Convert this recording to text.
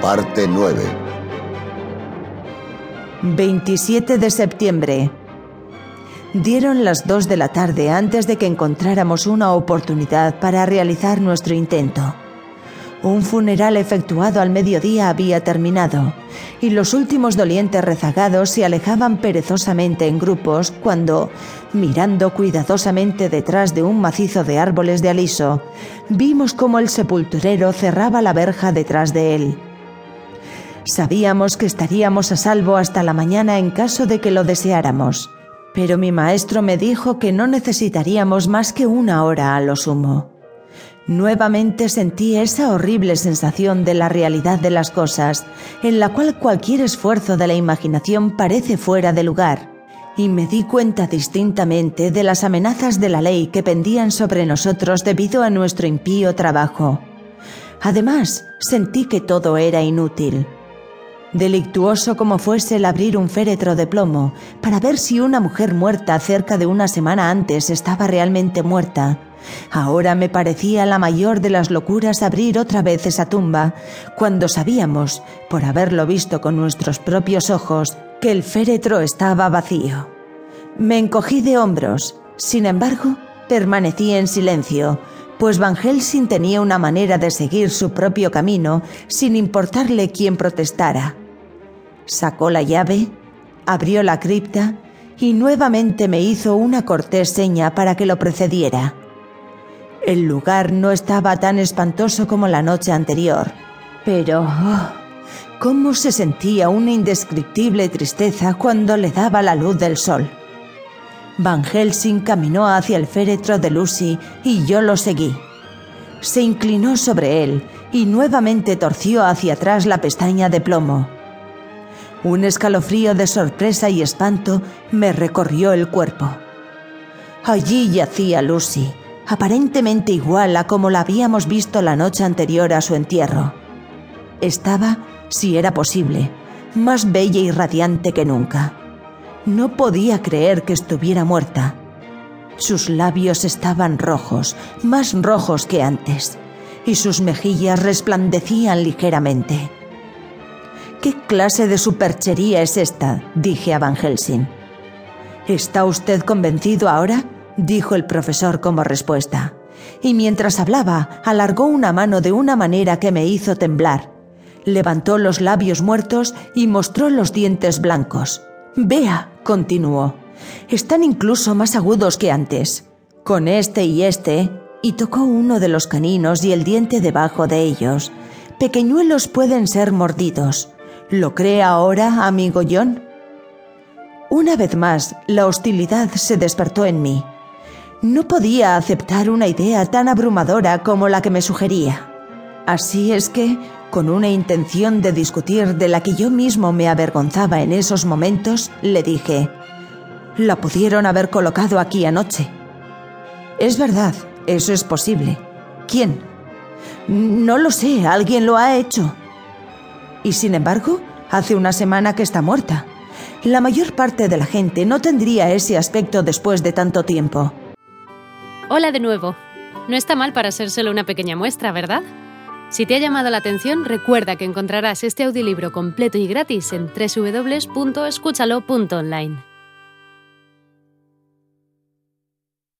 Parte 9. 27 de septiembre. Dieron las 2 de la tarde antes de que encontráramos una oportunidad para realizar nuestro intento. Un funeral efectuado al mediodía había terminado y los últimos dolientes rezagados se alejaban perezosamente en grupos cuando, mirando cuidadosamente detrás de un macizo de árboles de aliso, vimos como el sepulturero cerraba la verja detrás de él. Sabíamos que estaríamos a salvo hasta la mañana en caso de que lo deseáramos, pero mi maestro me dijo que no necesitaríamos más que una hora a lo sumo. Nuevamente sentí esa horrible sensación de la realidad de las cosas, en la cual cualquier esfuerzo de la imaginación parece fuera de lugar, y me di cuenta distintamente de las amenazas de la ley que pendían sobre nosotros debido a nuestro impío trabajo. Además, sentí que todo era inútil. Delictuoso como fuese el abrir un féretro de plomo para ver si una mujer muerta cerca de una semana antes estaba realmente muerta, ahora me parecía la mayor de las locuras abrir otra vez esa tumba, cuando sabíamos, por haberlo visto con nuestros propios ojos, que el féretro estaba vacío. Me encogí de hombros, sin embargo, permanecí en silencio, pues Van Helsing tenía una manera de seguir su propio camino sin importarle quién protestara. Sacó la llave, abrió la cripta y nuevamente me hizo una cortés seña para que lo precediera. El lugar no estaba tan espantoso como la noche anterior, pero oh, cómo se sentía una indescriptible tristeza cuando le daba la luz del sol. Van Helsing caminó hacia el féretro de Lucy y yo lo seguí. Se inclinó sobre él y nuevamente torció hacia atrás la pestaña de plomo. Un escalofrío de sorpresa y espanto me recorrió el cuerpo. Allí yacía Lucy, aparentemente igual a como la habíamos visto la noche anterior a su entierro. Estaba, si era posible, más bella y radiante que nunca. No podía creer que estuviera muerta. Sus labios estaban rojos, más rojos que antes, y sus mejillas resplandecían ligeramente. ¿Qué clase de superchería es esta? dije a Van Helsing. ¿Está usted convencido ahora? dijo el profesor como respuesta. Y mientras hablaba, alargó una mano de una manera que me hizo temblar. Levantó los labios muertos y mostró los dientes blancos. Vea, continuó, están incluso más agudos que antes. Con este y este, y tocó uno de los caninos y el diente debajo de ellos. Pequeñuelos pueden ser mordidos. ¿Lo cree ahora, amigo John? Una vez más, la hostilidad se despertó en mí. No podía aceptar una idea tan abrumadora como la que me sugería. Así es que, con una intención de discutir de la que yo mismo me avergonzaba en esos momentos, le dije, la pudieron haber colocado aquí anoche. Es verdad, eso es posible. ¿Quién? No lo sé, alguien lo ha hecho. Y sin embargo, hace una semana que está muerta. La mayor parte de la gente no tendría ese aspecto después de tanto tiempo. Hola de nuevo. No está mal para ser solo una pequeña muestra, ¿verdad? Si te ha llamado la atención, recuerda que encontrarás este audiolibro completo y gratis en www.escúchalo.online.